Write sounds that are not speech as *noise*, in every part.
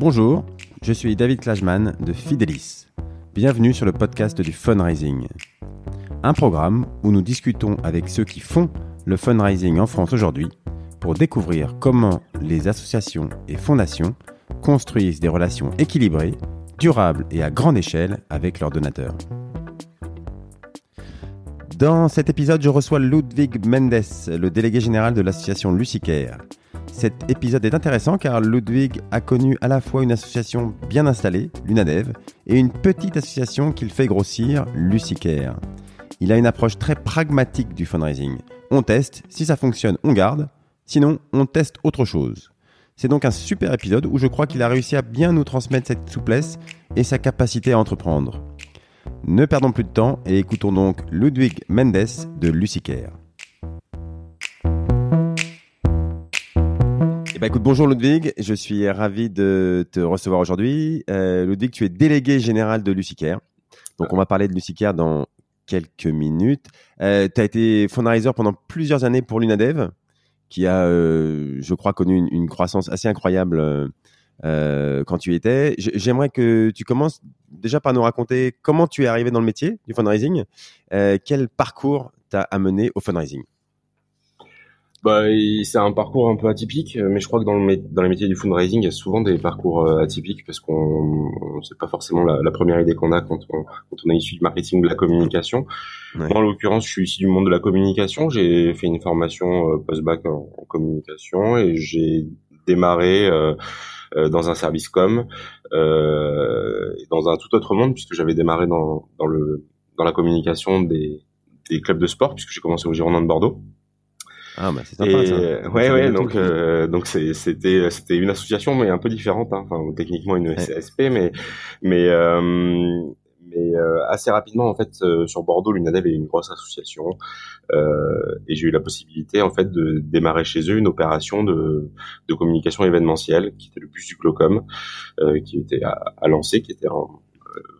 Bonjour, je suis David Klajman de Fidelis. Bienvenue sur le podcast du fundraising. Un programme où nous discutons avec ceux qui font le fundraising en France aujourd'hui pour découvrir comment les associations et fondations construisent des relations équilibrées, durables et à grande échelle avec leurs donateurs. Dans cet épisode, je reçois Ludwig Mendes, le délégué général de l'association Lucicaire. Cet épisode est intéressant car Ludwig a connu à la fois une association bien installée, l'UNADEV, et une petite association qu'il fait grossir, Lucicare. Il a une approche très pragmatique du fundraising. On teste, si ça fonctionne, on garde, sinon on teste autre chose. C'est donc un super épisode où je crois qu'il a réussi à bien nous transmettre cette souplesse et sa capacité à entreprendre. Ne perdons plus de temps et écoutons donc Ludwig Mendes de Lucicare. Bah écoute, bonjour Ludwig, je suis ravi de te recevoir aujourd'hui. Euh, Ludwig, tu es délégué général de Lucicare. Donc on va parler de Lucicare dans quelques minutes. Euh, tu as été fundraiser pendant plusieurs années pour l'UNADEV, qui a, euh, je crois, connu une, croissance assez incroyable euh, quand tu y étais. J'aimerais que tu commences déjà par nous raconter comment tu es arrivé dans le métier du fundraising, quel parcours t'a amené au fundraising? Bah, c'est un parcours un peu atypique, euh, mais je crois que dans, le, dans les métiers du fundraising, il y a souvent des parcours euh, atypiques parce qu'on c'est pas forcément la, la première idée qu'on a quand on, quand on est issu du marketing ou de la communication. en l'occurrence, je suis issu du monde de la communication. J'ai fait une formation euh, post-bac en, communication et j'ai démarré euh, dans un service com, euh, dans un tout autre monde puisque j'avais démarré dans, dans le dans la communication des, des clubs de sport puisque j'ai commencé au Girondin de Bordeaux. Ah bah c'est sympa. ça. Ouais ouais donc euh, donc c'était c'était une association mais un peu différente hein. enfin techniquement une CSP mais mais euh, mais euh, assez rapidement en fait sur Bordeaux l'UNADEV est une grosse association et j'ai eu la possibilité en fait de démarrer chez eux une opération de de communication événementielle qui était le bus du Glocom qui était à, à lancer qui était en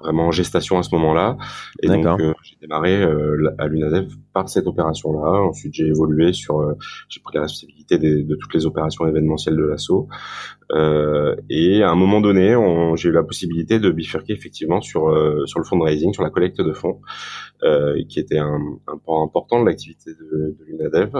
vraiment en gestation à ce moment-là. Et donc euh, j'ai démarré euh, à l'UNADEF par cette opération-là. Ensuite j'ai évolué sur, euh, j'ai pris la responsabilité de toutes les opérations événementielles de l'assaut. et à un moment donné, j'ai eu la possibilité de bifurquer effectivement sur sur le fundraising, sur la collecte de fonds, qui était un, un point important de l'activité de, de l'UNADEV.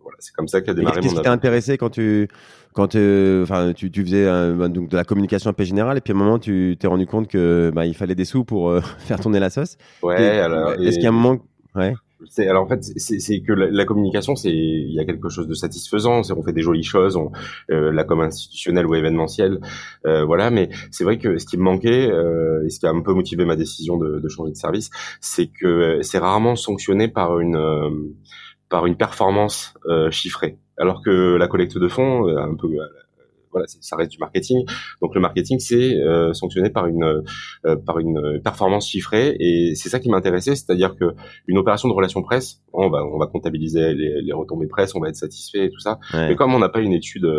voilà, c'est comme ça qu'a démarré Qu'est-ce qui t'a intéressé quand tu quand enfin tu, tu, faisais donc de la communication un peu générale et puis à un moment tu t'es rendu compte que bah, il fallait des sous pour euh, *laughs* faire tourner la sauce. Ouais. alors. Est-ce qu'il y a un moment Ouais. C'est, alors en fait, c'est, que la, communication, c'est il y a quelque chose de satisfaisant. C'est on fait des jolies choses, on, euh, la com institutionnelle ou événementielle, euh, voilà. Mais c'est vrai que ce qui me manquait euh, et ce qui a un peu motivé ma décision de, de changer de service, c'est que c'est rarement sanctionné par une euh, par une performance chiffrée alors que la collecte de fonds, euh, un peu euh, voilà, ça reste du marketing. Donc le marketing, c'est euh, sanctionné par une par une performance chiffrée, et c'est ça qui m'intéressait, c'est-à-dire que une opération de relation presse, on va on va comptabiliser les, les retombées presse, on va être satisfait et tout ça. Mais comme on n'a pas une étude,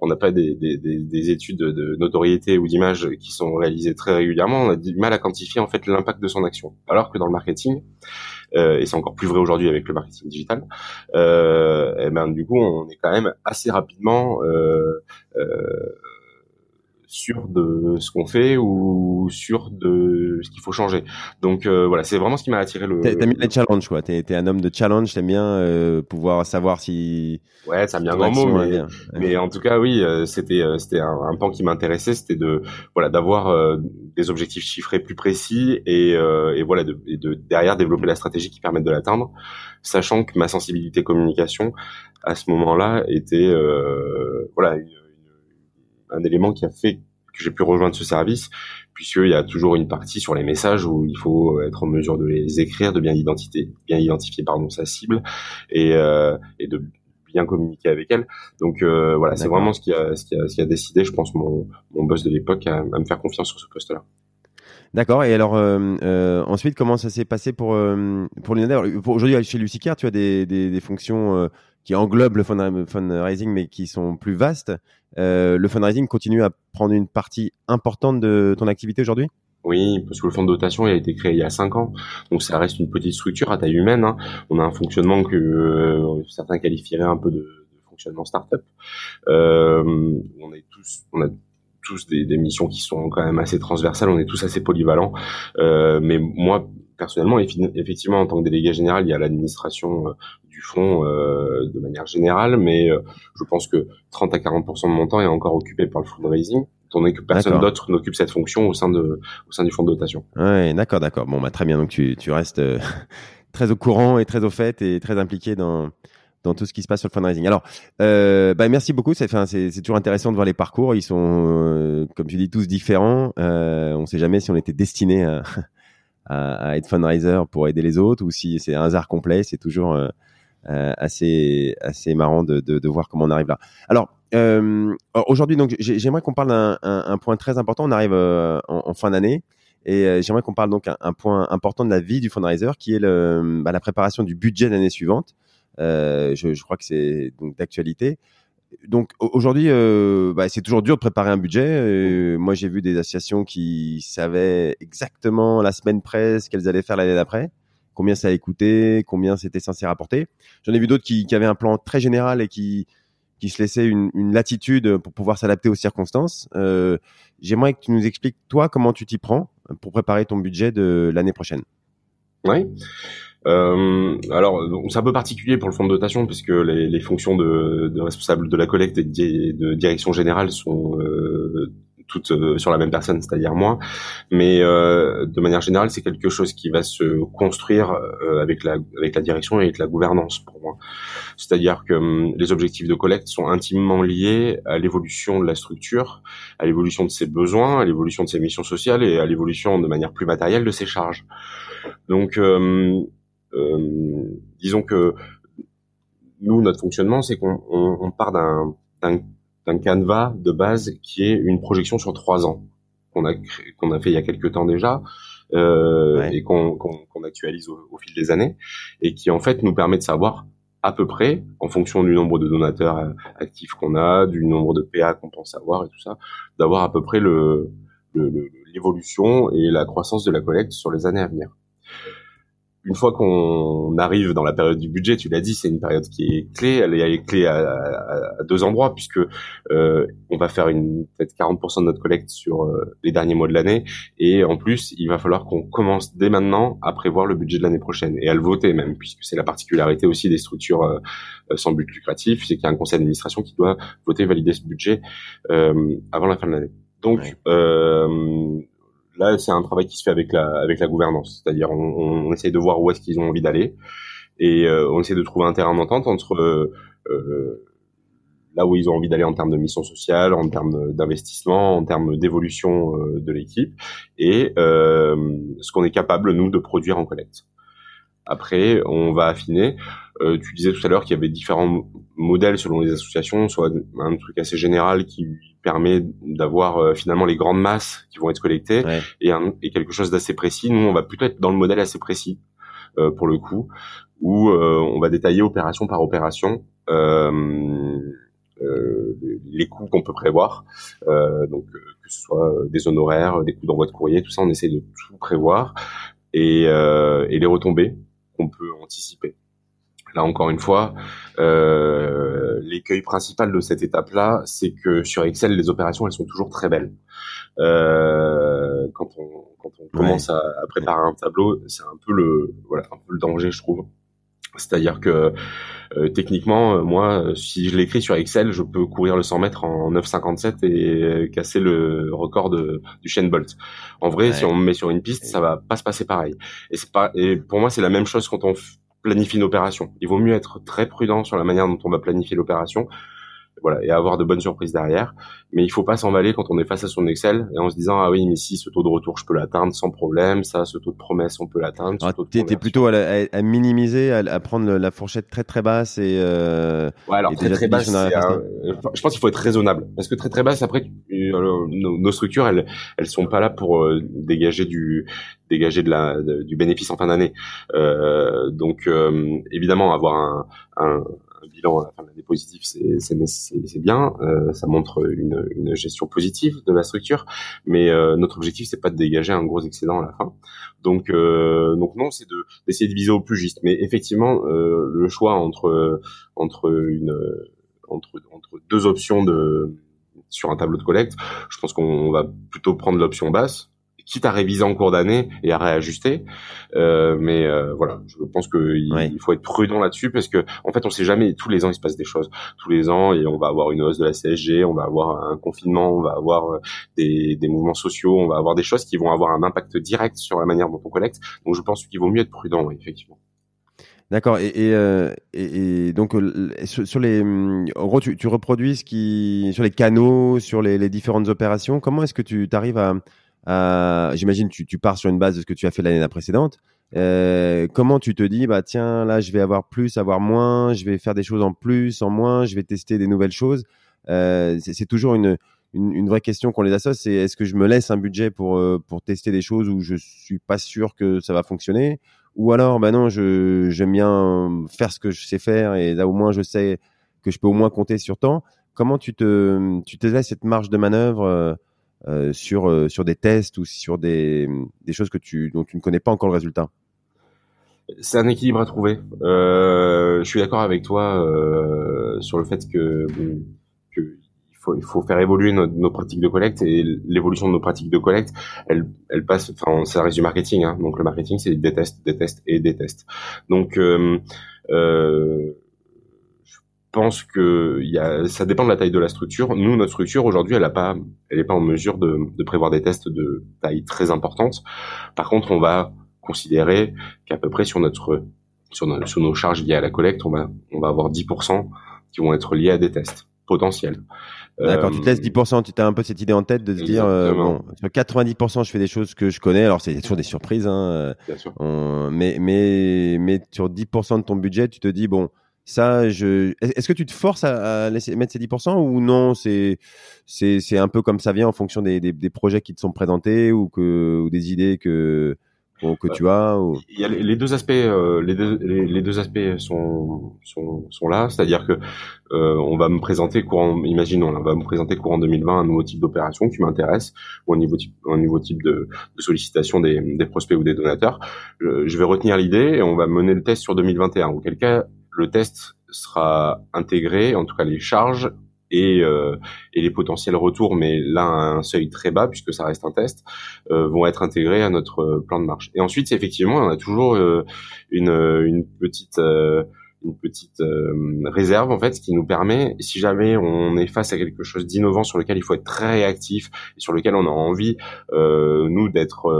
on n'a pas des, des, des, études de notoriété ou d'image qui sont réalisées très régulièrement, on a du mal à quantifier en fait l'impact de son action. Alors que dans le marketing, euh, et c'est encore plus vrai aujourd'hui avec le marketing digital, euh, et ben du coup on est quand même assez rapidement euh, euh sûr de ce qu'on fait ou sûr de ce qu'il faut changer. Donc euh, voilà, c'est vraiment ce qui m'a attiré le. T'aimes bien les challenges, quoi. T'es es un homme de challenge. T'aimes bien euh, pouvoir savoir si. Ouais, ça me vient grand mot, mais, mais en tout cas, oui, euh, c'était c'était un, un, pan qui m'intéressait, c'était de voilà d'avoir des objectifs chiffrés plus précis et, et voilà de, de, derrière développer la stratégie qui permette de l'atteindre, sachant que ma sensibilité communication à ce moment-là était voilà une, un élément qui a fait que j'ai pu rejoindre ce service, puisqu'il y a toujours une partie sur les messages où il faut être en mesure de les écrire, de bien identifier, bien identifier pardon sa cible et, euh, et de bien communiquer avec elle. Donc euh, voilà, c'est vraiment ce qui, a, ce, qui a, ce qui a décidé, je pense, mon, mon boss de l'époque à, me faire confiance sur ce poste-là. D'accord. Et alors euh, euh, ensuite, comment ça s'est passé pour pour Aujourd'hui, chez Lucicaire, tu as des, des, des fonctions qui englobent le fundraising, mais qui sont plus vastes. Euh, le fundraising continue à prendre une partie importante de ton activité aujourd'hui? Oui, parce que le fonds de dotation il a été créé il y a cinq ans, donc ça reste une petite structure à taille humaine. Hein. On a un fonctionnement que euh, certains qualifieraient un peu de, fonctionnement startup. Euh, on est tous, on a tous des, des, missions qui sont quand même assez transversales, on est tous assez polyvalents. Euh, mais moi, personnellement, effectivement, en tant que délégué général, il y a l'administration euh, du fonds euh, de manière générale, mais euh, je pense que 30 à 40% de mon temps est encore occupé par le fundraising étant donné que personne d'autre n'occupe cette fonction au sein de au sein du fonds de dotation. Ouais, d'accord, d'accord. Bon, bah très bien. Donc tu tu restes *laughs* très au courant et très au fait et très impliqué dans dans tout ce qui se passe sur le fundraising. Alors, euh, bah, merci beaucoup. C'est, c'est, toujours intéressant de voir les parcours. Ils sont, euh, comme tu dis, tous différents. Euh, on ne sait jamais si on était destiné *laughs* à, à, être fundraiser pour aider les autres ou si c'est un hasard complet. C'est toujours euh, euh, assez, assez marrant de, de, de, voir comment on arrive là. Alors, euh, aujourd'hui, donc, j'aimerais qu'on parle d'un un, un point très important. On arrive en, en, fin d'année. Et j'aimerais qu'on parle donc un, point important de la vie du fundraiser, qui est le, bah, la préparation du budget de l'année suivante. Euh, je, je, crois que c'est donc d'actualité. Donc aujourd'hui, euh, bah, c'est toujours dur de préparer un budget. Euh, moi, j'ai vu des associations qui savaient exactement la semaine près ce qu'elles allaient faire l'année d'après, combien ça allait coûter, combien c'était censé rapporter. J'en ai vu d'autres qui, qui, avaient un plan très général et qui qui se laissaient une, une latitude pour pouvoir s'adapter aux circonstances. Euh, J'aimerais que tu nous expliques toi comment tu t'y prends pour préparer ton budget de l'année prochaine. Oui. Euh, alors, c'est un peu particulier pour le fonds de dotation puisque les, les fonctions de, de, responsable de la collecte et de, direction générale sont euh, toutes euh, sur la même personne, c'est-à-dire moi. Mais euh, de manière générale, c'est quelque chose qui va se construire euh, avec la avec la direction et avec la gouvernance pour moi. C'est-à-dire que hum, les objectifs de collecte sont intimement liés à l'évolution de la structure, à l'évolution de ses besoins, à l'évolution de ses missions sociales et à l'évolution de manière plus matérielle de ses charges. Donc hum, euh, disons que nous, notre fonctionnement, c'est qu'on on, on part d'un d'un canevas de base qui est une projection sur trois ans qu'on a qu'on a fait il y a quelques temps déjà euh, et qu'on qu'on actualise au, au, fil des années et qui en fait nous permet de savoir à peu près en fonction du nombre de donateurs euh, actifs qu'on a, du nombre de PA qu'on pense avoir et tout ça, d'avoir à peu près le l'évolution et la croissance de la collecte sur les années à venir une fois qu'on arrive dans la période du budget, tu l'as dit, c'est une période qui est clé. Elle est, clé à, à, à, deux endroits puisque euh, on va faire une peut-être 40% de notre collecte sur euh, les derniers mois de l'année et en plus, il va falloir qu'on commence dès maintenant à prévoir le budget de l'année prochaine et à le voter même puisque c'est la particularité aussi des structures euh, sans but lucratif, c'est qu'il y a un conseil d'administration qui doit voter, valider ce budget euh, avant la fin de l'année. Donc là, c'est un travail qui se fait avec la, avec la gouvernance. C'est-à-dire, on, on, essaye de voir où est-ce qu'ils ont envie d'aller et euh, on essaie de trouver un terrain d'entente entre euh, euh, là où ils ont envie d'aller en termes de mission sociale, en termes d'investissement, en termes d'évolution euh, de l'équipe et ce qu'on est capable nous de produire en collecte. Après, on va affiner. Euh, tu disais tout à l'heure qu'il y avait différents modèles selon les associations, soit un truc assez général qui permet d'avoir euh, finalement les grandes masses qui vont être collectées et, et, quelque chose d'assez précis. Nous, on va plutôt être dans le modèle assez précis euh, pour le coup, où euh, on va détailler opération par opération. les coûts qu'on peut prévoir, donc que ce soit des honoraires, des coûts d'envoi de courrier, tout ça, on essaie de tout prévoir et, et les retombées qu'on peut anticiper. Là encore une fois, euh, l'écueil principal de cette étape-là, c'est que sur Excel, les opérations, elles sont toujours très belles. Euh, quand on, quand on commence à, à, préparer un tableau, c'est un peu le voilà un peu le danger, je trouve. C'est-à-dire que euh, techniquement, euh, moi, si je l'écris sur Excel, je peux courir le 100 mètres en 9,57 et casser le record de, du chain Bolt. En vrai, si on me met sur une piste, ça va pas se passer pareil. Et c'est pas. Et pour moi, c'est la même chose quand on planifie une opération. Il vaut mieux être très prudent sur la manière dont on va planifier l'opération voilà, et avoir de bonnes surprises derrière. Mais il faut pas s'emballer quand on est face à son Excel et en se disant ah oui mais si ce taux de retour je peux l'atteindre sans problème, ça ce taux de promesse on peut l'atteindre. Tu étais plutôt à, à, minimiser, à, prendre la fourchette très très basse et. Euh, ouais alors très très basse. je pense qu'il faut être raisonnable parce que très très basse après euh, nos, structures elles elles sont pas là pour euh, dégager du dégager de la du bénéfice en fin d'année. Euh, donc euh, évidemment avoir un, un bilan à la fin de l'année positif, c'est bien, euh, ça montre une, gestion positive de la structure, mais euh, notre objectif c'est pas de dégager un gros excédent à la fin. Donc euh, non, c'est de d'essayer de viser au plus juste. Mais effectivement, le choix entre deux options sur un tableau de collecte, je pense qu'on va plutôt prendre l'option basse, quitte à réviser en cours d'année et à réajuster. Euh, mais euh, voilà, je pense qu'il il faut être prudent là-dessus parce que en fait, on sait jamais. Tous les ans, il se passe des choses. Tous les ans, et on va avoir une hausse de la CSG, on va avoir un confinement, on va avoir euh, des, des mouvements sociaux, on va avoir des choses qui vont avoir un impact direct sur la manière dont on collecte. Donc, je pense qu'il vaut mieux être prudent, effectivement. D'accord. Et, et, euh, et, donc sur, les, en gros, tu, tu, reproduis ce qui sur les canaux, sur les, les différentes opérations. Comment est-ce que tu arrives à euh, j'imagine tu, tu pars sur une base de ce que tu as fait l'année précédente. Euh, comment tu te dis bah tiens là je vais avoir plus, avoir moins, je vais faire des choses en plus, en moins, je vais tester des nouvelles choses. Euh, c'est toujours une, une, une, vraie question qu'on les associe. C'est est-ce que je me laisse un budget pour euh, pour tester des choses où je suis pas sûr que ça va fonctionner, ou alors bah non j'aime bien faire ce que je sais faire et là au moins je sais que je peux au moins compter sur temps. Comment tu te tu te laisses cette marge de manœuvre euh, sur, euh, sur des tests ou sur des, des choses que tu, dont tu ne connais pas encore le résultat c'est un équilibre à trouver. Euh, je suis d'accord avec toi euh, sur le fait que, que il, faut, il faut faire évoluer nos, nos pratiques de collecte et l'évolution de nos pratiques de collecte, elle, elle passe. Enfin, ça reste du marketing. Hein, donc le marketing, c'est des tests, des tests et des tests. Donc euh, euh, pense que y a, ça dépend de la taille de la structure. Nous, notre structure aujourd'hui, elle a pas, elle est pas en mesure de, de, prévoir des tests de taille très importante. Par contre, on va considérer qu'à peu près sur notre sur, nos, sur nos charges liées à la collecte, on va on va avoir 10% qui vont être liés à des tests potentiels. D'accord, tu te laisses 10%, euh, tu as un peu cette idée en tête de se dire, euh, bon, sur 90%, je fais des choses que je connais, alors c'est toujours des surprises, hein, Bien sûr. mais, mais, mais sur 10% de ton budget, tu te dis, bon, ça, je. Est-ce que tu te forces à, laisser, mettre ces 10% ou non C'est un peu comme ça vient en fonction des, des, des, projets qui te sont présentés ou que ou des idées que que tu as ou... Il y a les deux aspects. Euh, les, deux, les, deux aspects sont sont, sont là, c'est-à-dire que euh, on va me présenter courant. Imaginons, on va me présenter courant 2020 un nouveau type d'opération qui m'intéresse ou un nouveau type un nouveau type de, sollicitation des, des prospects ou des donateurs. Je, je vais retenir l'idée et on va mener le test sur 2021. Auquel cas le test sera intégré, en tout cas les charges et, euh, et les potentiels retours, mais là un seuil très bas puisque ça reste un test, euh, vont être intégrés à notre plan de marche. Et ensuite, effectivement, on a toujours euh, une, une petite une petite réserve en fait, ce qui nous permet, si jamais on est face à quelque chose d'innovant sur lequel il faut être très réactif et sur lequel on a envie nous d'être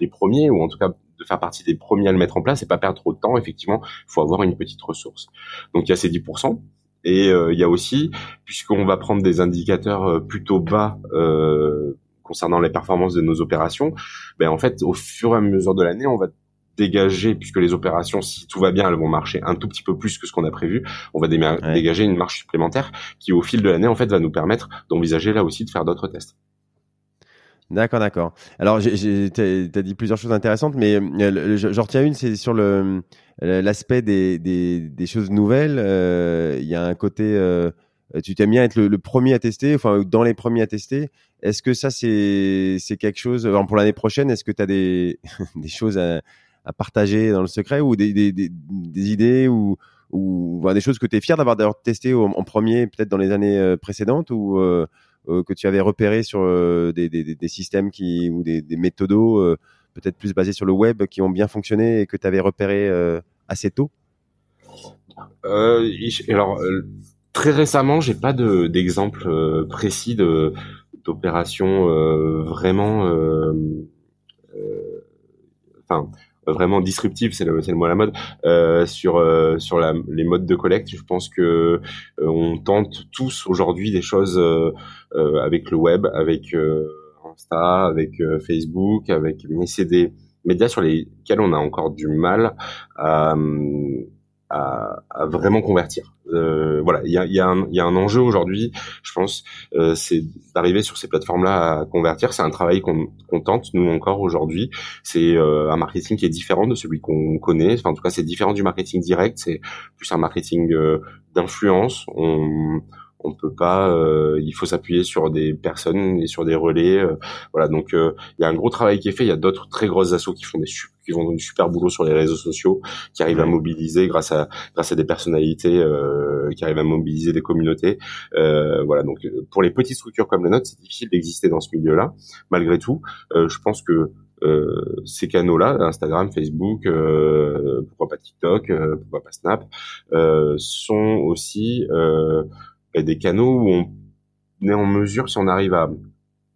les premiers ou en tout cas de faire partie des premiers à le mettre en place et pas perdre trop de temps. Effectivement, il faut avoir une petite ressource. Donc il y a ces 10%. Et euh, il y a aussi, puisqu'on va prendre des indicateurs euh, plutôt bas euh, concernant les performances de nos opérations, ben en fait, au fur et à mesure de l'année, on va dégager, puisque les opérations, si tout va bien, elles vont marcher un tout petit peu plus que ce qu'on a prévu, on va dégager une marge supplémentaire qui, au fil de l'année, en fait, va nous permettre d'envisager là aussi de faire d'autres tests. D'accord, d'accord. Alors, tu as dit plusieurs choses intéressantes, mais euh, j'en retiens une, c'est sur le l'aspect des, des, des, choses nouvelles. Euh, il y a un côté, euh, tu t'aimes bien être le, premier à tester, enfin dans les premiers à tester. Est-ce que ça, c'est quelque chose pour l'année prochaine Est-ce que tu as des, *laughs* des choses à, à, partager dans le secret ou des, des, des idées ou ou des choses que tu es fier d'avoir testé en, en premier, peut-être dans les années précédentes ou euh, que tu avais repéré sur euh, des, des, des, systèmes qui ou des, des méthodos euh, peut-être plus basés sur le web qui ont bien fonctionné et que tu avais repéré assez tôt? Alors très récemment, j'ai pas d'exemple précis de d'opérations vraiment enfin vraiment disruptive, c'est le, le mot à la mode, euh, sur euh, sur la, les modes de collecte. Je pense que euh, on tente tous aujourd'hui des choses avec le web, avec Insta, avec Facebook, avec mais c'est des médias sur lesquels on a encore du mal à, à, à vraiment convertir. Euh, voilà, il y a, y, a y a, un enjeu aujourd'hui, je pense, euh, c'est d'arriver sur ces plateformes-là à convertir. C'est un travail qu'on tente nous encore aujourd'hui. C'est euh, un marketing qui est différent de celui qu'on connaît. Enfin, en tout cas, c'est différent du marketing direct. C'est plus un marketing euh, d'influence. On on peut pas euh, il faut s'appuyer sur des personnes et sur des relais voilà donc il y a un gros travail qui est fait il y a d'autres très grosses assos qui font des qui font du super boulot sur les réseaux sociaux, qui arrivent à mobiliser grâce à grâce à des personnalités, euh, qui arrivent à mobiliser des communautés. Euh, voilà, donc pour les petites structures comme les nôtres, c'est difficile d'exister dans ce milieu-là. Malgré tout, euh, je pense que euh, ces canaux-là, Instagram, Facebook, euh, pourquoi pas TikTok, euh, pourquoi pas Snap, sont aussi des canaux où on est en mesure, si on arrive à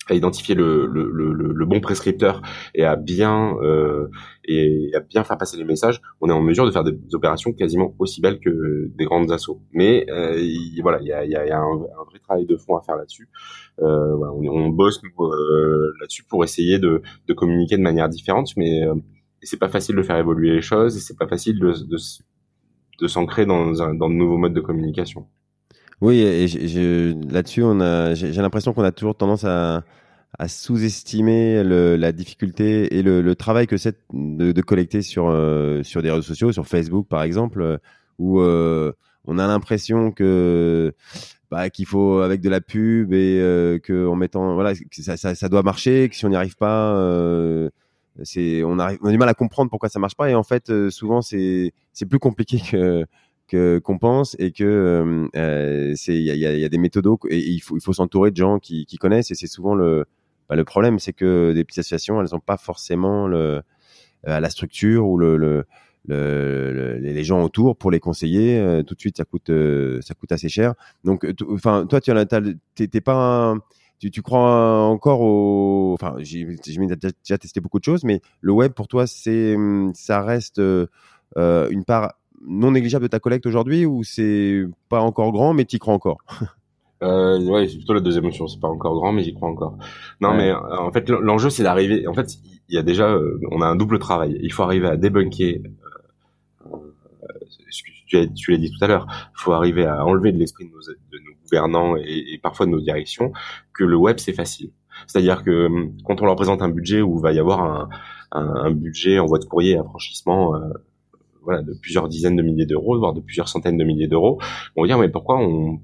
à identifier le, le, le, le, bon prescripteur et à bien euh, et à bien faire passer les messages, on est en mesure de faire des opérations quasiment aussi belles que des grandes assauts. Mais euh, voilà, il y a, y a, un, un, vrai travail de fond à faire là-dessus. Euh, voilà, on, on, bosse euh, là-dessus pour essayer de, de, communiquer de manière différente, mais euh, c'est pas facile de faire évoluer les choses et c'est pas facile de, de, de s'ancrer dans, un, dans de nouveaux modes de communication. Oui, et là-dessus, on a, j'ai l'impression qu'on a toujours tendance à, à sous-estimer la difficulté et le, le travail que c'est de, de, collecter sur euh, sur des réseaux sociaux, sur Facebook par exemple, euh, où euh, on a l'impression que bah, qu'il faut avec de la pub et euh, que mettant voilà ça, ça, ça, doit marcher, que si on n'y arrive pas c'est on arrive on a du mal à comprendre pourquoi ça marche pas et en fait souvent c'est c'est plus compliqué que qu'on pense et que euh, c'est il y a, des méthodes et il faut il faut s'entourer de gens qui, connaissent et c'est souvent le bah, le problème c'est que des petites associations elles ont pas forcément le euh, la structure ou le, le, le, les gens autour pour les conseiller. Euh, tout de suite ça coûte ça coûte assez cher. Donc enfin toi tu t'es pas tu, tu crois encore au enfin j'ai déjà testé beaucoup de choses mais le web pour toi c'est ça reste une part non négligeable de ta collecte aujourd'hui ou c'est pas encore grand mais t'y crois encore? *laughs* Euh, ouais, c'est plutôt la deuxième option. C'est pas encore grand, mais j'y crois encore. Non, mais euh, en fait, l'enjeu c'est d'arriver. En fait, il y a déjà, euh, on a un double travail. Il faut arriver à débunker. Euh, tu, tu l'as dit tout à l'heure. Il faut arriver à enlever de l'esprit de nos, de nos gouvernants et, et, parfois de nos directions que le web c'est facile. C'est-à-dire que hum, quand on leur présente un budget où va y avoir un, un, un budget en voie de courrier à franchissement voilà, de plusieurs dizaines de milliers d'euros, voire de plusieurs centaines de milliers d'euros, on va dire mais pourquoi on,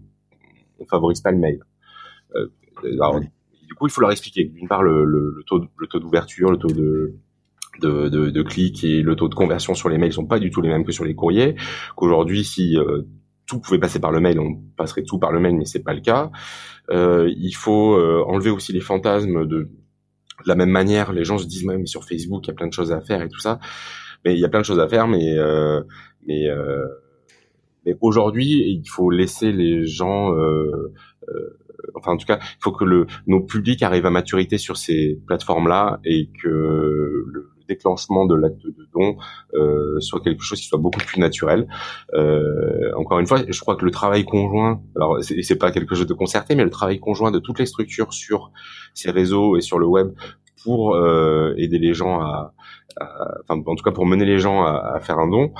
on favorise pas le mail? Euh, Du coup, il faut leur expliquer d'une part le, le, taux, le taux d'ouverture, le taux de de, de, de clics et le taux de conversion sur les mails sont pas du tout les mêmes que sur les courriers. Qu'aujourd'hui, si euh, tout pouvait passer par le mail, on passerait tout par le mail, mais c'est pas le cas. Euh, il faut euh, enlever aussi les fantasmes de, de la même manière. Les gens se disent même sur Facebook, il y a plein de choses à faire et tout ça mais il y a plein de choses à faire, mais euh, mais euh, mais aujourd'hui, il faut laisser les gens euh, euh, enfin en tout cas, il faut que le, nos publics arrivent à maturité sur ces plateformes-là et que le déclenchement de l'acte de don euh, soit quelque chose qui soit beaucoup plus naturel. Euh, encore une fois, je crois que le travail conjoint, alors c'est pas quelque chose de concerté, mais le travail conjoint de toutes les structures sur ces réseaux et sur le web pour euh, aider les gens à, enfin en tout cas pour mener les gens à, à faire un don,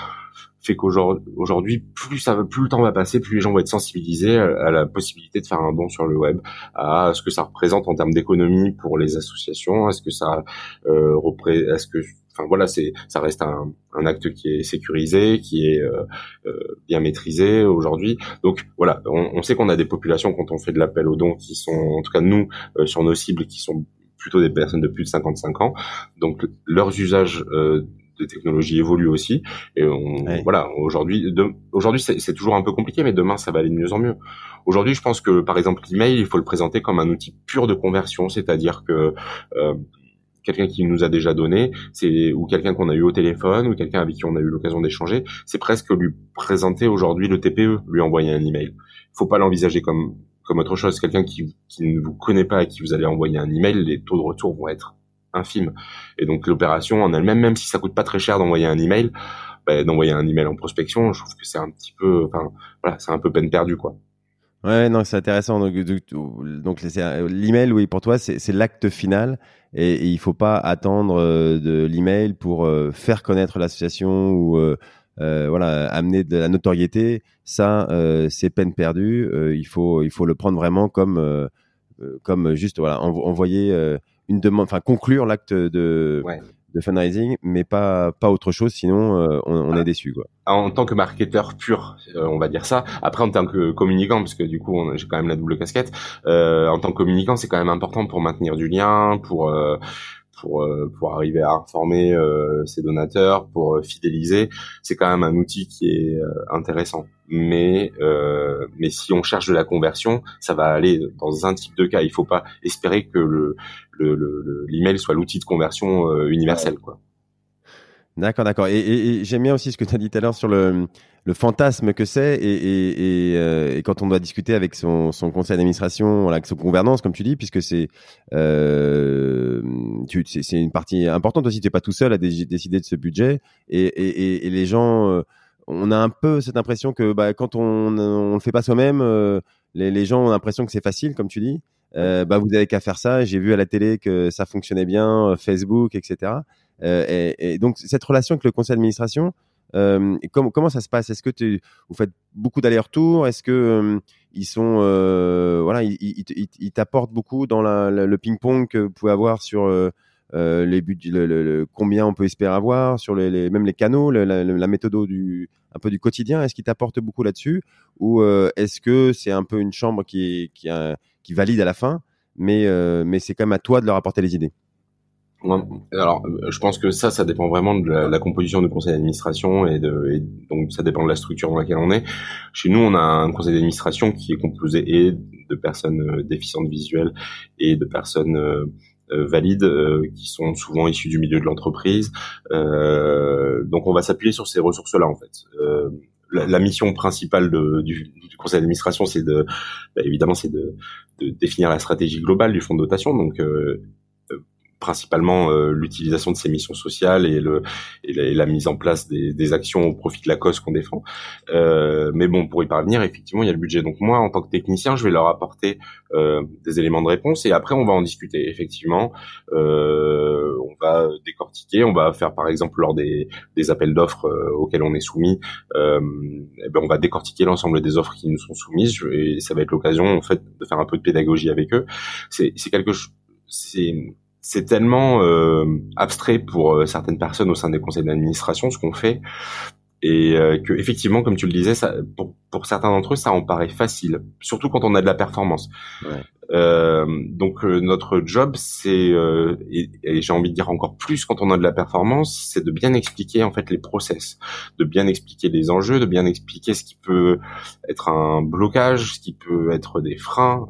fait qu'aujourd'hui, plus ça plus le temps va passer, plus les gens vont être sensibilisés à, la possibilité de faire un don sur le web, à ce que ça représente en termes d'économie pour les associations, à ce que ça euh, représente, ce que enfin voilà c'est ça reste un, un, acte qui est sécurisé qui est euh, euh, bien maîtrisé aujourd'hui. Donc voilà on, on sait qu'on a des populations quand on fait de l'appel aux dons qui sont en tout cas nous euh, sur nos cibles qui sont plutôt des personnes de plus de 55 ans. Donc leurs usages euh, de technologie évoluent aussi. Et on, voilà, aujourd'hui, aujourd'hui c'est toujours un peu compliqué, mais demain ça va aller de mieux en mieux. Aujourd'hui, je pense que par exemple l'email, il faut le présenter comme un outil pur de conversion, c'est-à-dire que euh, quelqu'un qui nous a déjà donné, c'est ou quelqu'un qu'on a eu au téléphone ou quelqu'un avec qui on a eu l'occasion d'échanger, c'est presque lui présenter aujourd'hui le TPE, lui envoyer un email. Il faut pas l'envisager comme comme autre chose. Quelqu'un qui, qui ne vous connaît pas et qui vous allez envoyer un email, les taux de retour vont être infimes. Et donc l'opération en elle-même, même si ça coûte pas très cher d'envoyer un email, bah, d'envoyer un email en prospection, je trouve que c'est un petit peu, enfin voilà, c'est un peu peine perdue quoi. Ouais, non, c'est intéressant. Donc, donc l'email, oui, pour toi, c'est l'acte final et, et, il faut pas attendre euh, de l'email pour euh, faire connaître l'association ou euh, voilà, amener de la notoriété, ça, euh, c'est peine perdue. Euh, il faut, il faut le prendre vraiment comme, comme juste voilà, envoyer une demande, enfin conclure l'acte de, de fundraising, mais pas, pas autre chose. Sinon, on, on, est déçu, quoi. En tant que marketeur pur, on va dire ça. Après, en tant que communicant, parce que du coup, j'ai quand même la double casquette. en tant que communicant, c'est quand même important pour maintenir du lien, pour pour pour arriver à informer ses donateurs, pour fidéliser, c'est quand même un outil qui est intéressant. Mais mais si on cherche de la conversion, ça va aller dans un type de cas. Il faut pas espérer que le l'email le, soit l'outil de conversion universel, quoi. D'accord, d'accord. Et, j'aime bien aussi ce que tu as dit tout à l'heure sur le, le fantasme que c'est et, et, euh, et, quand on doit discuter avec son, son conseil d'administration, avec son gouvernance, comme tu dis, puisque c'est euh, c'est une partie importante aussi. Tu n'es pas tout seul à décider de ce budget et, et, les gens, euh, on a un peu cette impression que bah, quand on ne le fait pas soi-même, euh, les, les gens ont l'impression que c'est facile, comme tu dis. Euh, bah, vous avez qu'à faire ça. J'ai vu à la télé que ça fonctionnait bien, Facebook, etc. Euh, et, et, donc cette relation avec le conseil d'administration, euh, comment, ça se passe? Est-ce que vous faites beaucoup d'allers-retours? Est-ce que euh, ils sont, euh, voilà, ils, t'apportent beaucoup dans le ping-pong que vous pouvez avoir sur euh, les le, combien on peut espérer avoir, sur les, même les canaux, la, méthode du un peu du quotidien? Est-ce qu'ils t'apportent beaucoup là-dessus, ou est-ce que c'est un peu une chambre qui qui, qui valide à la fin, mais mais c'est quand même à toi de leur apporter les idées? Alors, je pense que ça, ça dépend vraiment de la, composition du conseil d'administration et, de, donc ça dépend de la structure dans laquelle on est. Chez nous, on a un conseil d'administration qui est composé et de personnes euh, déficientes visuelles et de personnes euh, euh, valides qui sont souvent issues du milieu de l'entreprise. donc, on va s'appuyer sur ces ressources-là, en fait. La, mission principale de, du, du, conseil d'administration, c'est de, bah, évidemment, c'est de, de, définir la stratégie globale du fonds de dotation. Donc, principalement euh, l'utilisation de ces missions sociales et, le, et la, mise en place des, des, actions au profit de la cause qu'on défend. Euh, mais bon, pour y parvenir, effectivement, il y a le budget. Donc moi, en tant que technicien, je vais leur apporter euh, des éléments de réponse et après, on va en discuter. Effectivement, euh, on va décortiquer, on va faire par exemple lors des, des appels d'offres euh, auxquels on est soumis, euh, eh ben, on va décortiquer l'ensemble des offres qui nous sont soumises et ça va être l'occasion en fait de faire un peu de pédagogie avec eux. C'est quelque chose c'est c'est tellement euh, abstrait pour euh, certaines personnes au sein des conseils d'administration ce qu'on fait et euh, que effectivement comme tu le disais ça, pour, pour certains d'entre eux ça en paraît facile surtout quand on a de la performance ouais. Euh, donc euh, notre job, c'est euh, et, j'ai envie de dire encore plus quand on a de la performance, c'est de bien expliquer en fait les process, de bien expliquer les enjeux, de bien expliquer ce qui peut être un blocage, ce qui peut être des freins.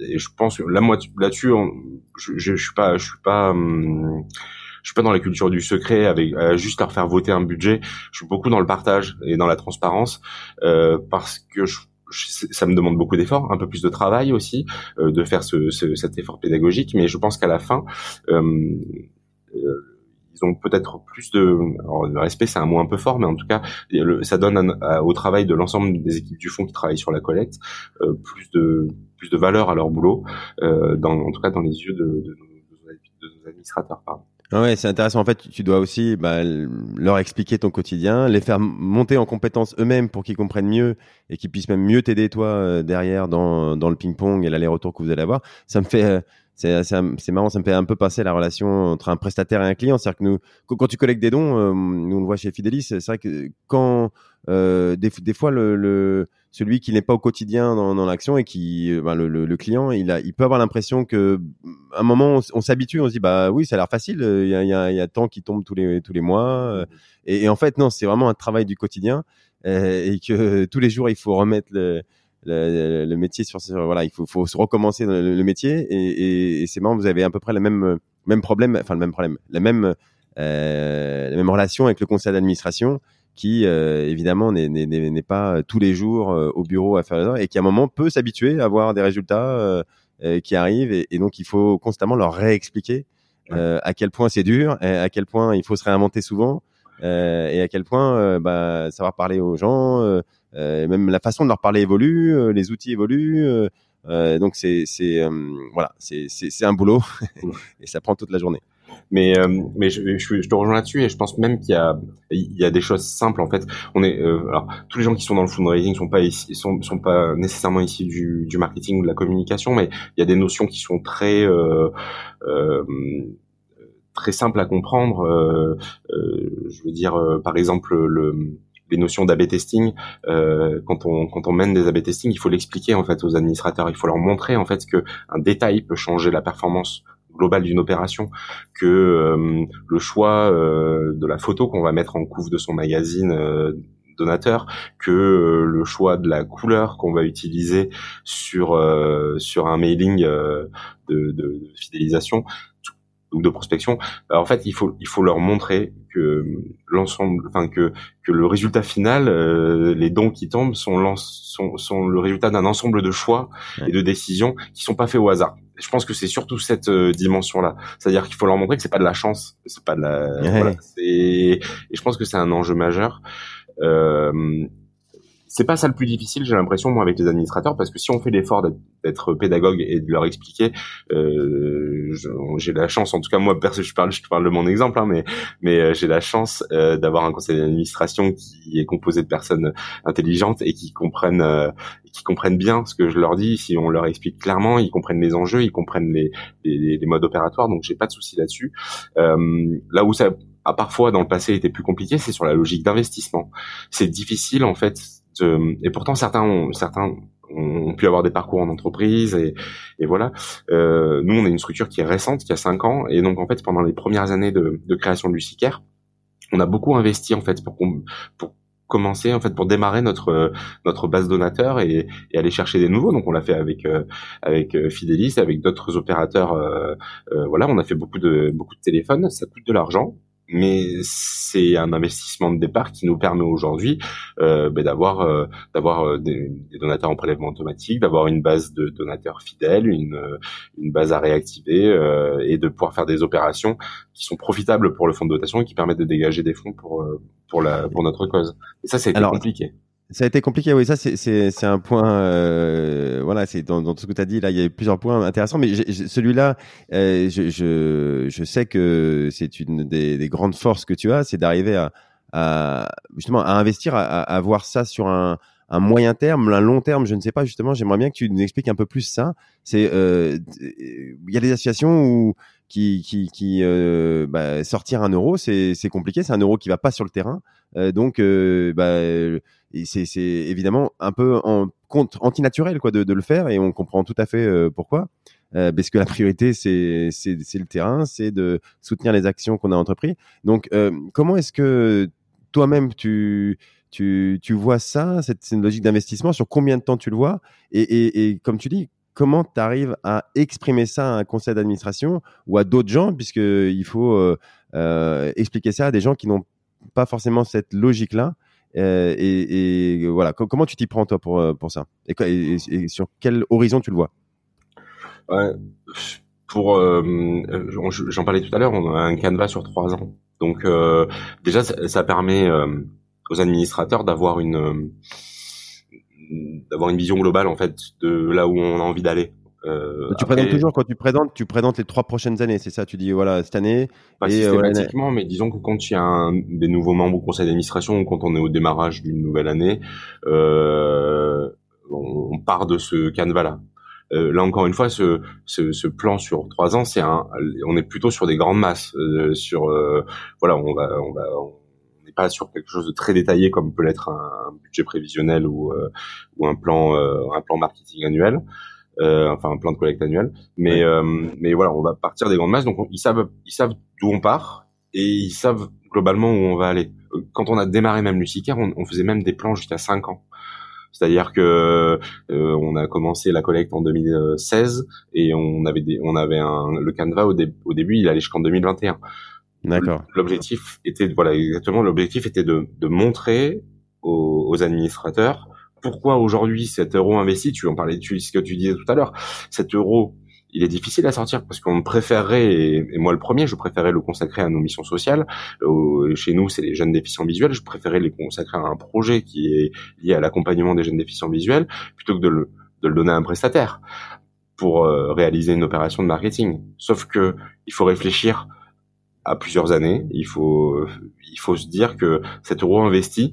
et je pense là moi là-dessus, je, je, suis pas, je suis pas. Hum, je suis pas dans la culture du secret avec juste leur faire voter un budget. Je suis beaucoup dans le partage et dans la transparence euh, parce que je ça me demande beaucoup d'efforts, un peu plus de travail aussi, euh, de faire ce, ce, cet effort pédagogique. Mais je pense qu'à la fin, euh, euh ils ont peut-être plus de alors, le respect, c'est un mot un peu fort, mais en tout cas, ça donne au travail de l'ensemble des équipes du fonds qui travaillent sur la collecte euh, plus de plus de valeur à leur boulot, euh, dans, en tout cas dans les yeux de, de, de, de nos administrateurs. Pardon. Ouais, c'est intéressant. En fait, tu dois aussi bah, leur expliquer ton quotidien, les faire monter en compétences eux-mêmes pour qu'ils comprennent mieux et qu'ils puissent même mieux t'aider toi euh, derrière dans, dans le ping-pong et l'aller-retour que vous allez avoir. Ça me fait euh, c'est c'est marrant, ça me fait un peu passer la relation entre un prestataire et un client. C'est-à-dire que nous, quand tu collectes des dons, euh, nous on le voit chez Fidelis, c'est vrai que quand euh, des, des, fois le, le celui qui n'est pas au quotidien dans, dans l'action et qui, euh, ben, le, le, client, il a, il peut avoir l'impression que à un moment on, s'habitue, on se dit bah oui, ça a l'air facile, il y a, il y a, il y a tant qui tombe tous les tous les mois, et, et en fait non, c'est vraiment un travail du quotidien et que tous les jours il faut remettre le le, le, métier sur, voilà il faut, faut se recommencer le, le métier et, et, et c'est marrant vous avez à peu près le même même problème enfin le même problème la même euh, la même relation avec le conseil d'administration qui euh, évidemment n'est pas tous les jours euh, au bureau à faire ça et qui à un moment peut s'habituer à avoir des résultats euh, euh, qui arrivent et, et, donc il faut constamment leur réexpliquer à quel point c'est dur et à quel point il faut se réinventer souvent et à quel point bah, savoir parler aux gens euh, même la façon de leur parler évolue, euh, les outils évoluent. Euh, donc c'est voilà, c'est un boulot *laughs* et ça prend toute la journée. Mais mais je, je, je, te rejoins là-dessus et je pense même qu'il y a il y a des choses simples en fait. On est alors tous les gens qui sont dans le fundraising sont pas ici, sont sont pas nécessairement ici du, du marketing ou de la communication, mais il y a des notions qui sont très euh, euh, très simples à comprendre. Euh, je veux dire par exemple le les notions d'AB testing, euh, quand on quand on mène des AB testing, il faut l'expliquer en fait aux administrateurs, il faut leur montrer en fait que un détail peut changer la performance globale d'une opération que le choix de la photo qu'on va mettre en couve de son magazine donateur que le choix de la couleur qu'on va utiliser sur sur un mailing de, fidélisation ou de prospection. en fait, il faut il faut leur montrer que l'ensemble, enfin que que le résultat final, euh, les dons qui tombent sont sont, sont le résultat d'un ensemble de choix et de décisions qui sont pas faits au hasard. Je pense que c'est surtout cette euh, dimension-là, c'est-à-dire qu'il faut leur montrer que c'est pas de la chance, c'est pas de la, voilà, et je pense que c'est un enjeu majeur. Euh, c'est pas ça le plus difficile, j'ai l'impression, moi, avec les administrateurs, parce que si on fait l'effort d'être pédagogue et de leur expliquer, euh, j'ai la chance, en tout cas moi, perso, je parle, je parle de mon exemple, hein, mais mais euh, j'ai la chance euh, d'avoir un conseil d'administration qui est composé de personnes intelligentes et qui comprennent euh, qui comprennent bien ce que je leur dis. Si on leur explique clairement, ils comprennent les enjeux, ils comprennent les les, les modes opératoires, donc j'ai pas de souci là-dessus. là où ça a parfois dans le passé été plus compliqué, c'est sur la logique d'investissement. C'est difficile en fait et pourtant certains ont, certains ont pu avoir des parcours en entreprise et, et voilà. Euh, nous, on est une structure qui est récente, qui a cinq ans, et donc en fait pendant les premières années de, de création de Lucicaire, on a beaucoup investi en fait pour, pour commencer en fait pour démarrer notre notre base donateur et, et aller chercher des nouveaux. Donc on l'a fait avec euh, avec euh, Fidelis avec d'autres opérateurs euh, euh, voilà. On a fait beaucoup de beaucoup de téléphones. Ça coûte de l'argent mais c'est un investissement de départ qui nous permet aujourd'hui euh, ben d'avoir euh, d'avoir euh, des, donateurs en prélèvement automatique, d'avoir une base de donateurs fidèles, une euh, une base à réactiver et de pouvoir faire des opérations qui sont profitables pour le fonds de dotation et qui permettent de dégager des fonds pour pour la pour notre cause. Et ça, c'est compliqué. Ça a été compliqué, oui. Ça, c'est un point. Euh, voilà, c'est dans, dans, tout ce que tu as dit. Là, il y a plusieurs points intéressants, mais celui-là, euh, je, je, je, sais que c'est une des, des, grandes forces que tu as, c'est d'arriver à, à, justement à investir, à, à, voir ça sur un, un moyen terme, un long terme. Je ne sais pas justement. J'aimerais bien que tu nous expliques un peu plus ça. C'est euh, il y a des associations où qui qui, qui euh, bah, sortir un euro, c'est compliqué. C'est un euro qui va pas sur le terrain. Euh, donc, euh, bah, c'est évidemment un peu en compte antinaturel de, le faire et on comprend tout à fait euh, pourquoi. Parce que la priorité c'est le terrain, c'est de soutenir les actions qu'on a entreprises. Donc, comment est-ce que toi-même tu vois ça, c'est une logique d'investissement, sur combien de temps tu le vois? Et, comme tu dis, comment tu arrives à exprimer ça à un conseil d'administration ou à d'autres gens, puisqu'il faut expliquer ça à des gens qui n'ont pas forcément cette logique-là. Euh, et, et, voilà, comment tu t'y prends toi pour, euh, pour ça? Et, sur quel horizon tu le vois? Ouais, Pour, euh, j'en parlais tout à l'heure, on a un canevas sur trois ans. Donc déjà, ça, ça permet aux administrateurs d'avoir une d'avoir une vision globale en fait de là où on a envie d'aller. Euh, tu présentes toujours quand tu présentes, tu présentes les trois prochaines années, c'est ça Tu dis voilà cette année. Pas et, euh, systématiquement, mais disons que quand il y a un, des nouveaux membres au conseil d'administration ou quand on est au démarrage d'une nouvelle année, euh, on, part de ce canevas-là. Euh, là encore une fois, ce, ce, ce plan sur trois ans, c'est un, on est plutôt sur des grandes masses. Euh, sur voilà, on va, on va, pas sur quelque chose de très détaillé comme peut l'être un, budget prévisionnel ou, euh, ou un plan euh, un plan marketing annuel. Euh, enfin un plan de collecte annuel. Mais mais voilà, on va partir des grandes masses. Donc ils savent ils savent d'où on part et ils savent globalement où on va aller. Quand on a démarré même Lucicaire, on, on faisait même des plans jusqu'à 5 ans. C'est-à-dire que on a commencé la collecte en 2016 et on avait des, on avait un, le canevas au, au début, il allait jusqu'en 2021. D'accord. L'objectif était, voilà, exactement, l'objectif était de, de montrer aux, aux, administrateurs pourquoi aujourd'hui cet euro investi, tu en parlais, tu, ce que tu disais tout à l'heure, cet euro, il est difficile à sortir parce qu'on préférerait, et, moi le premier, je préférais le consacrer à nos missions sociales. chez nous, c'est les jeunes déficients visuels. Je préférais les consacrer à un projet qui est lié à l'accompagnement des jeunes déficients visuels plutôt que de le, de le donner à un prestataire pour euh, réaliser une opération de marketing. Sauf que il faut réfléchir à plusieurs années. Il faut, il faut se dire que cet euro investi,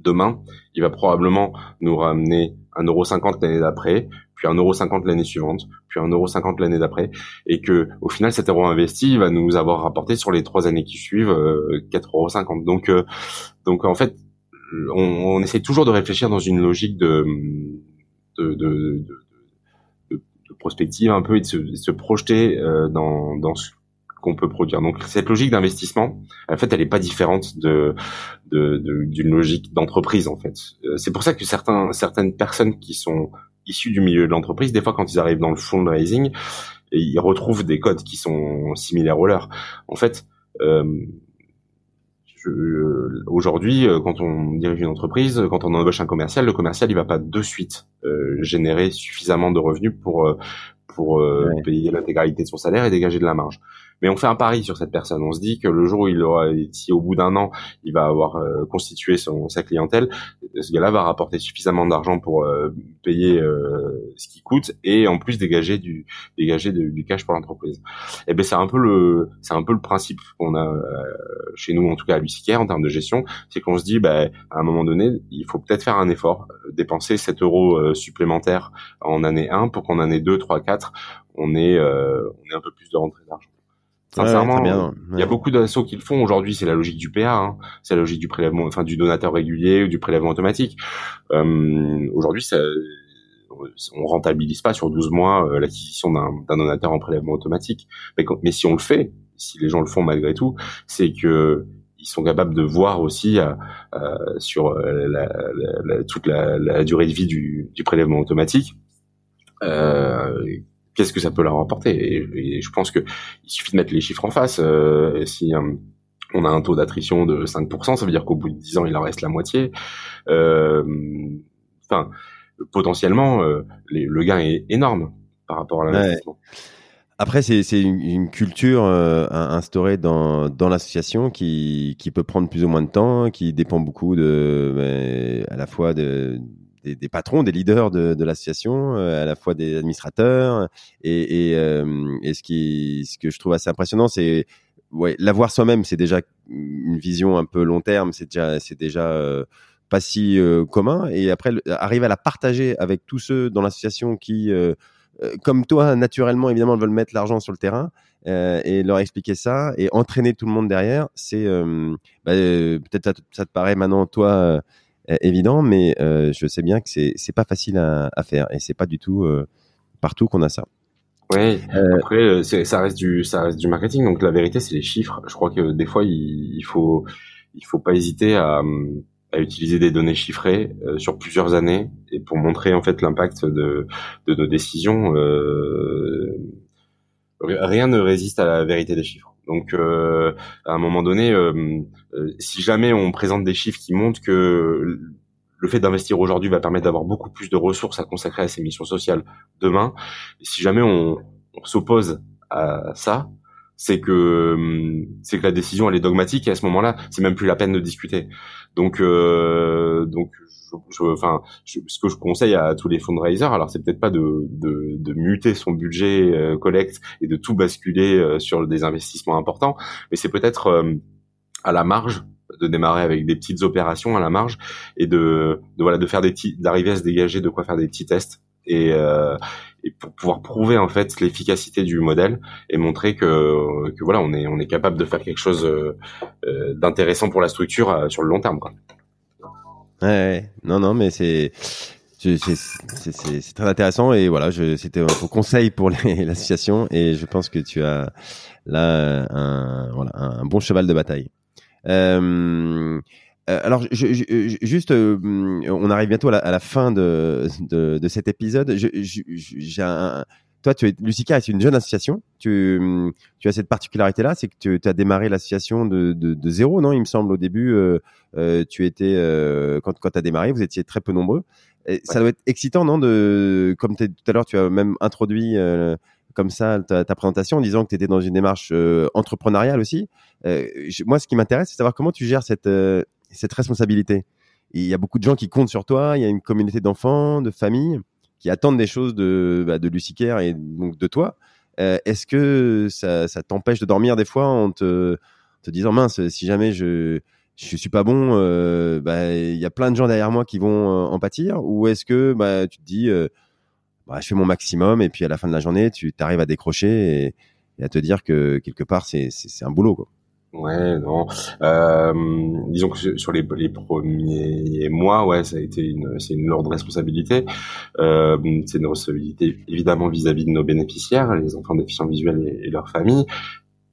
demain, il va probablement nous ramener un euro cinquante l'année d'après, puis un euro cinquante l'année suivante, puis un euro cinquante l'année d'après, et que au final cet euro investi va nous avoir rapporté sur les trois années qui suivent euh, quatre euros cinquante. Donc, euh, donc en fait, on, on, essaie toujours de réfléchir dans une logique de, de, de, de prospective un peu et de se, se projeter dans, dans ce qu'on peut produire. Donc cette logique d'investissement, en fait, elle est pas différente de d'une logique d'entreprise en fait. C'est pour ça que certains certaines personnes qui sont issus du milieu de l'entreprise, des fois quand ils arrivent dans le fundraising, ils retrouvent des codes qui sont similaires aux leurs. En fait, euh, aujourd'hui, euh, quand on dirige une entreprise, quand on embauche un commercial, le commercial il va pas de suite euh, générer suffisamment de revenus pour euh, pour payer l'intégralité de son salaire et dégager de la marge mais on fait un pari sur cette personne. On se dit que le jour où il aura, si au bout d'un an, il va avoir euh, constitué son, sa clientèle, ce gars-là va rapporter suffisamment d'argent pour euh, payer euh, ce qui coûte et en plus dégager du dégager du cash pour l'entreprise. Et eh ben c'est un peu le c'est un peu le principe qu'on a chez nous en tout cas à Lucicaire en termes de gestion, c'est qu'on se dit ben à un moment donné, il faut peut-être faire un effort, dépenser 7 euros supplémentaires en année 1 pour qu'en année 2, 3, 4, on ait on ait un peu plus de rentrée d'argent. Sincèrement, il y a beaucoup d'assauts qui le font. Aujourd'hui, c'est la logique du PA, hein. c'est la logique du prélèvement, enfin du donateur régulier ou du prélèvement automatique. Euh, Aujourd'hui, ça, on rentabilise pas sur 12 mois euh, l'acquisition d'un donateur en prélèvement automatique. Mais, mais, si on le fait, si les gens le font malgré tout, c'est que ils sont capables de voir aussi euh, euh sur euh, la, la, toute la, la, durée de vie du, du prélèvement automatique euh, qu'est-ce que ça peut leur apporter et, je pense que il suffit de mettre les chiffres en face. Euh, si euh, on a un taux d'attrition de 5%, ça veut dire qu'au bout de 10 ans, il en reste la moitié. Euh, enfin, potentiellement, le gain est énorme par rapport à l'investissement. Après, c'est une, culture instaurée dans, dans l'association qui, qui peut prendre plus ou moins de temps, qui dépend beaucoup de, à la fois de, des, patrons, des leaders de, de l'association, euh, à la fois des administrateurs. Euh, et, ce, qui, ce que je trouve assez impressionnant, c'est ouais, l'avoir soi-même, c'est déjà une vision un peu long terme, c'est déjà, c'est déjà euh, pas si commun. Et après, arriver à la partager avec tous ceux dans l'association qui, comme toi, naturellement, évidemment, veulent mettre l'argent sur le terrain. et leur expliquer ça et entraîner tout le monde derrière, c'est bah, peut-être ça, te paraît maintenant toi évident, mais euh, je sais bien que c'est c'est pas facile à, à, faire et c'est pas du tout euh, partout qu'on a ça. Oui, après ça reste du ça reste du marketing donc la vérité c'est les chiffres. Je crois que des fois il, il faut il faut pas hésiter à, à utiliser des données chiffrées sur plusieurs années et pour montrer en fait l'impact de, de nos décisions. Euh, rien ne résiste à la vérité des chiffres. Donc, euh, à un moment donné, euh, euh, si jamais on présente des chiffres qui montrent que le fait d'investir aujourd'hui va permettre d'avoir beaucoup plus de ressources à consacrer à ces missions sociales demain, si jamais on, s'oppose à ça, c'est que c'est que la décision elle est dogmatique et à ce moment-là, c'est même plus la peine de discuter. Donc donc enfin, ce que je conseille à tous les fundraisers, alors c'est peut-être pas de, de, de, muter son budget euh, collecte et de tout basculer euh, sur des investissements importants, mais c'est peut-être euh, à la marge de démarrer avec des petites opérations à la marge et de, de voilà de faire des d'arriver à se dégager de quoi faire des petits tests et, euh, et pour pouvoir prouver en fait l'efficacité du modèle et montrer que, voilà on est on est capable de faire quelque chose euh, d'intéressant pour la structure sur le long terme. Ouais, non, non, mais c'est c'est très intéressant et voilà, c'était un conseil pour *laughs* l'association et je pense que tu as là un, bon cheval de bataille. Euh, euh alors, je, je, juste, euh, on arrive bientôt à la, à la fin de, de, de, cet épisode. J'ai un, toi, tu es Lucica, c'est une jeune association. Tu, tu as cette particularité-là, c'est que tu as démarré l'association de, de, de, zéro, non Il me semble au début, euh, euh tu étais euh, quand quand as démarré, vous étiez très peu nombreux. Et Ça doit être excitant, non De comme tout à l'heure, tu as même introduit euh, comme ça ta, ta, présentation en disant que tu étais dans une démarche entrepreneuriale aussi. moi, ce qui m'intéresse, c'est savoir comment tu gères cette cette responsabilité. Il y a beaucoup de gens qui comptent sur toi. Il y a une communauté d'enfants, de familles qui attendent des choses de, bah, et donc de toi. Euh, est-ce que ça, t'empêche de dormir des fois en te, disant mince, si jamais je je suis pas bon, euh, bah, il y a plein de gens derrière moi qui vont euh, en pâtir? Ou est-ce que bah, tu te dis, bah, je fais mon maximum et puis à la fin de la journée, tu arrives à décrocher et, à te dire que quelque part, c'est un boulot. Ouais, non. Euh, disons que sur les, les premiers mois, ouais, ça a été une, c'est une lourde responsabilité. Euh, c'est une responsabilité évidemment vis-à-vis de nos bénéficiaires, les enfants déficients visuels et, leurs familles,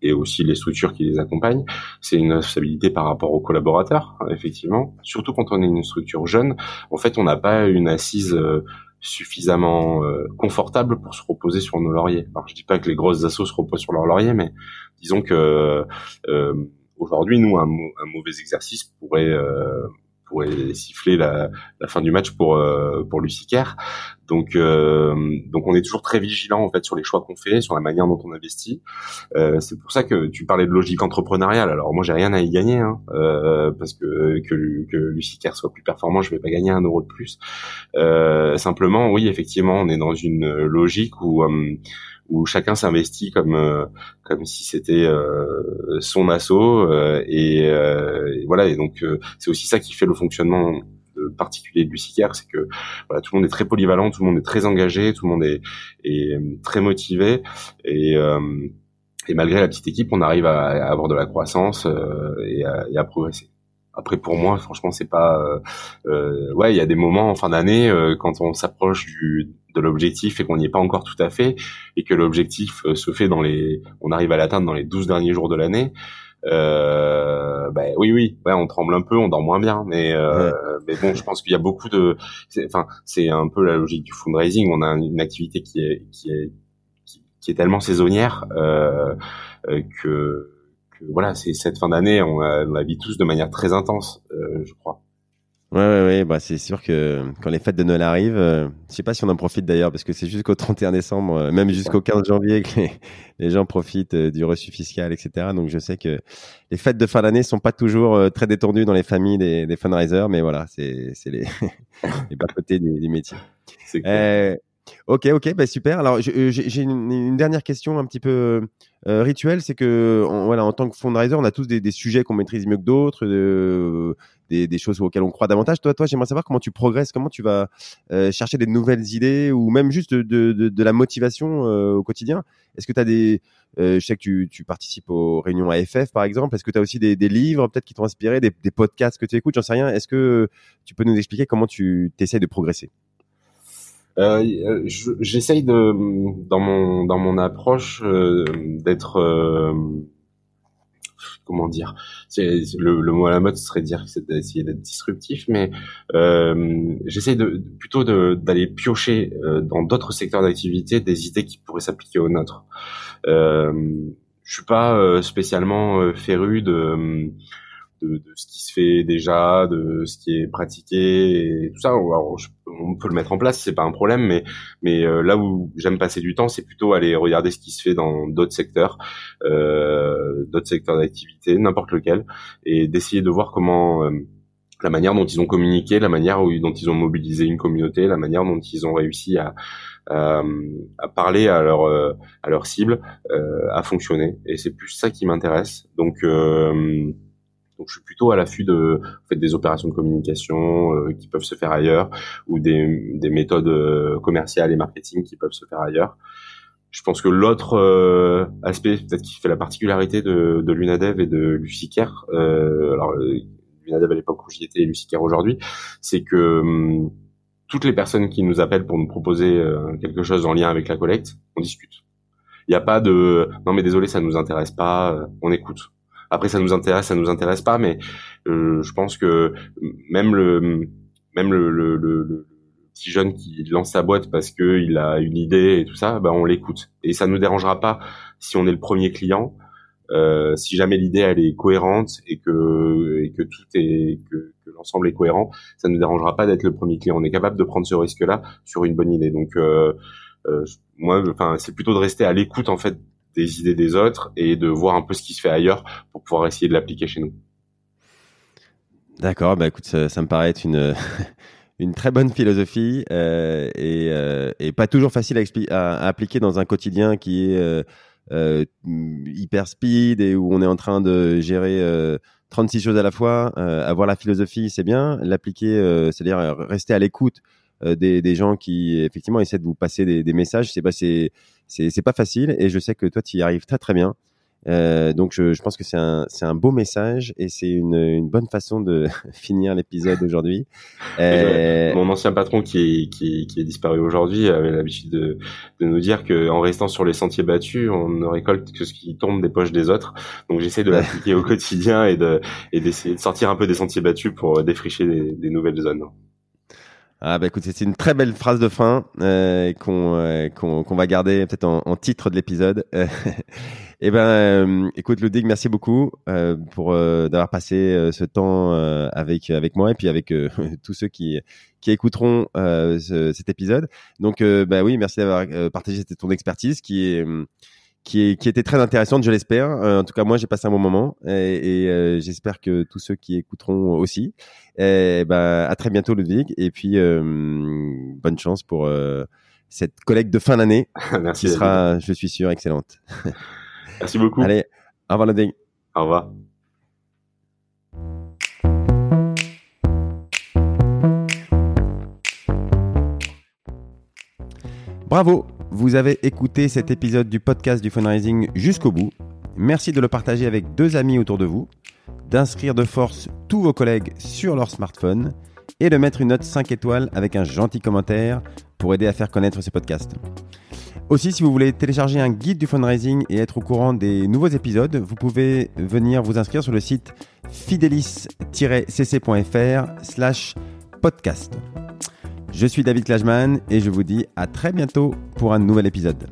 et aussi les structures qui les accompagnent. C'est une responsabilité par rapport aux collaborateurs, effectivement. Surtout quand on est une structure jeune, en fait, on n'a pas une assise euh, suffisamment euh, confortable pour se reposer sur nos lauriers. Alors je dis pas que les grosses assos se reposent sur leurs lauriers, mais disons que euh, aujourd'hui, nous, un, un, mauvais exercice pourrait euh, pourrait siffler la, la, fin du match pour pour Lucicaire. Donc, euh, donc on est toujours très vigilant en fait sur les choix qu'on fait, sur la manière dont on investit. Euh, c'est pour ça que tu parlais de logique entrepreneuriale. Alors moi j'ai rien à y gagner, hein, euh, parce que que, que soit plus performant, je vais pas gagner un euro de plus. Euh, simplement, oui, effectivement, on est dans une logique où euh, où chacun s'investit comme euh, comme si c'était euh, son assaut et, et, voilà et donc c'est aussi ça qui fait le fonctionnement particulier de Lucifer, c'est que voilà, tout le monde est très polyvalent, tout le monde est très engagé, tout le monde est, est euh, très motivé et euh, et malgré la petite équipe, on arrive à, avoir de la croissance euh, et, à, et, à, progresser. Après, pour moi, franchement, c'est pas. Euh, ouais, il y a des moments en fin d'année quand on s'approche du de l'objectif et qu'on n'y est pas encore tout à fait et que l'objectif se fait dans les. On arrive à l'atteindre dans les 12 derniers jours de l'année. Euh, ben oui, oui, ouais, on tremble un peu, on dort moins bien, mais euh, mais bon, je pense qu'il y a beaucoup de, enfin, c'est un peu la logique du fundraising. On a une activité qui est qui est qui, est tellement saisonnière euh, euh, que voilà, c'est cette fin d'année, on, on la vit tous de manière très intense, euh, je crois. Ouais, ouais, ouais. Bah, c'est sûr que quand les fêtes de Noël arrivent, euh, je sais pas si on en profite d'ailleurs, parce que c'est jusqu'au 31 décembre, euh, même jusqu'au 15 janvier que les, les gens profitent euh, du reçu fiscal, etc. Donc, je sais que les fêtes de fin d'année sont pas toujours très détendues dans les familles des, des fundraisers, mais voilà, c'est les, *laughs* les bas côtés du, du métier. Ok, ok, bah super. Alors j'ai une, dernière question un petit peu euh, rituelle, c'est que voilà, en tant que fundraiser, on a tous des, des sujets qu'on maîtrise mieux que d'autres, euh, des, des, choses auxquelles on croit davantage. Toi, toi, j'aimerais savoir comment tu progresses, comment tu vas euh, chercher des nouvelles idées ou même juste de, de, de, la motivation euh, au quotidien. Est-ce que tu as des, euh, je sais que tu, tu, participes aux réunions AFF par exemple. Est-ce que tu as aussi des, des livres peut-être qui t'ont inspiré, des podcasts que tu écoutes, j'en sais rien. Est-ce que tu peux nous expliquer comment tu t'essayes de progresser? Euh, J'essaye de dans mon dans mon approche euh, d'être euh, comment dire le, le, mot à la mode serait dire que c'est d'essayer d'être disruptif mais euh, j'essaye de plutôt d'aller piocher euh, dans d'autres secteurs d'activité des idées qui pourraient s'appliquer aux nôtres. Euh, je suis pas spécialement féru de de, de, ce qui se fait déjà, de ce qui est pratiqué et tout ça. On peut le mettre en place, c'est pas un problème, mais mais euh, là où j'aime passer du temps, c'est plutôt aller regarder ce qui se fait dans d'autres secteurs, euh, d'autres secteurs d'activité, n'importe lequel, et d'essayer de voir comment euh, la manière dont ils ont communiqué, la manière dont ils ont mobilisé une communauté, la manière dont ils ont réussi à à, à parler à leur à leur cible, à fonctionner. Et c'est plus ça qui m'intéresse. Donc donc je suis plutôt à l'affût de en fait, des opérations de communication euh, qui peuvent se faire ailleurs ou des, des méthodes euh, commerciales et marketing qui peuvent se faire ailleurs. Je pense que l'autre euh, aspect peut-être qui fait la particularité de, de l'UNADEV et de Lucicaire, euh, alors l'UNADEV à l'époque où j'y étais et Lucicaire aujourd'hui, c'est que hum, toutes les personnes qui nous appellent pour nous proposer quelque chose en lien avec la collecte, on discute. Il n'y a pas de non mais désolé ça nous intéresse pas, on écoute après, ça nous intéresse, ça nous intéresse pas, mais euh, je pense que même le même le, le, le, petit jeune qui lance sa boîte parce que il a une idée et tout ça, ben on l'écoute et ça nous dérangera pas si on est le premier client. Euh, si jamais l'idée elle est cohérente et que et que tout est que, que l'ensemble est cohérent, ça nous dérangera pas d'être le premier client. On est capable de prendre ce risque-là sur une bonne idée. Donc euh, euh, moi, enfin, c'est plutôt de rester à l'écoute en fait des idées des autres et de voir un peu ce qui se fait ailleurs pour pouvoir essayer de l'appliquer chez nous. D'accord, bah écoute, ça, me paraît être une, *laughs* une très bonne philosophie euh, et, euh, et, pas toujours facile à, appliquer dans un quotidien qui est euh, hyper speed et où on est en train de gérer 36 choses à la fois. avoir la philosophie, c'est bien. L'appliquer, c'est-à-dire rester à l'écoute des, des, gens qui effectivement essaient de vous passer des, des messages, c'est bah, c'est c'est pas facile et je sais que toi tu y arrives très très bien. Euh, donc je, je, pense que c'est un, c'est un beau message et c'est une, une bonne façon de *laughs* finir l'épisode aujourd'hui. *laughs* Euh... Mon ancien patron qui est, qui est, qui est disparu aujourd'hui avait l'habitude de, de nous dire que en restant sur les sentiers battus, on ne récolte que ce qui tombe des poches des autres. Donc j'essaie de l'appliquer au quotidien et de et d'essayer de sortir un peu des sentiers battus pour défricher des, des nouvelles zones. Ah bah écoute, c'est une très belle phrase de fin euh, qu'on euh, qu'on va garder peut-être en, en, titre de l'épisode. *laughs* Eh ben, euh, écoute Ludwig, merci beaucoup euh, pour euh, d'avoir passé ce temps avec avec moi et puis avec *laughs* tous ceux qui qui écouteront ce, cet épisode. Donc, bah oui, merci d'avoir partagé ton expertise qui est qui, est, qui était très intéressante, je l'espère. en tout cas, moi, j'ai passé un bon moment et, et j'espère que tous ceux qui écouteront aussi. Et ben, à très bientôt, Ludwig. Et puis, bonne chance pour cette collecte de fin d'année *laughs* qui sera, je suis sûr, excellente. *laughs* Merci beaucoup. Allez, au revoir Ludwig. Au revoir. Bravo, vous avez écouté cet épisode du podcast du fundraising jusqu'au bout. Merci de le partager avec deux amis autour de vous, d'inscrire de force tous vos collègues sur leur smartphone et de mettre une note 5 étoiles avec un gentil commentaire pour aider à faire connaître ce podcast. Aussi, si vous voulez télécharger un guide du fundraising et être au courant des nouveaux épisodes, vous pouvez venir vous inscrire sur le site fidelis-cc.fr slash podcast. Je suis David Klajman et je vous dis à très bientôt pour un nouvel épisode.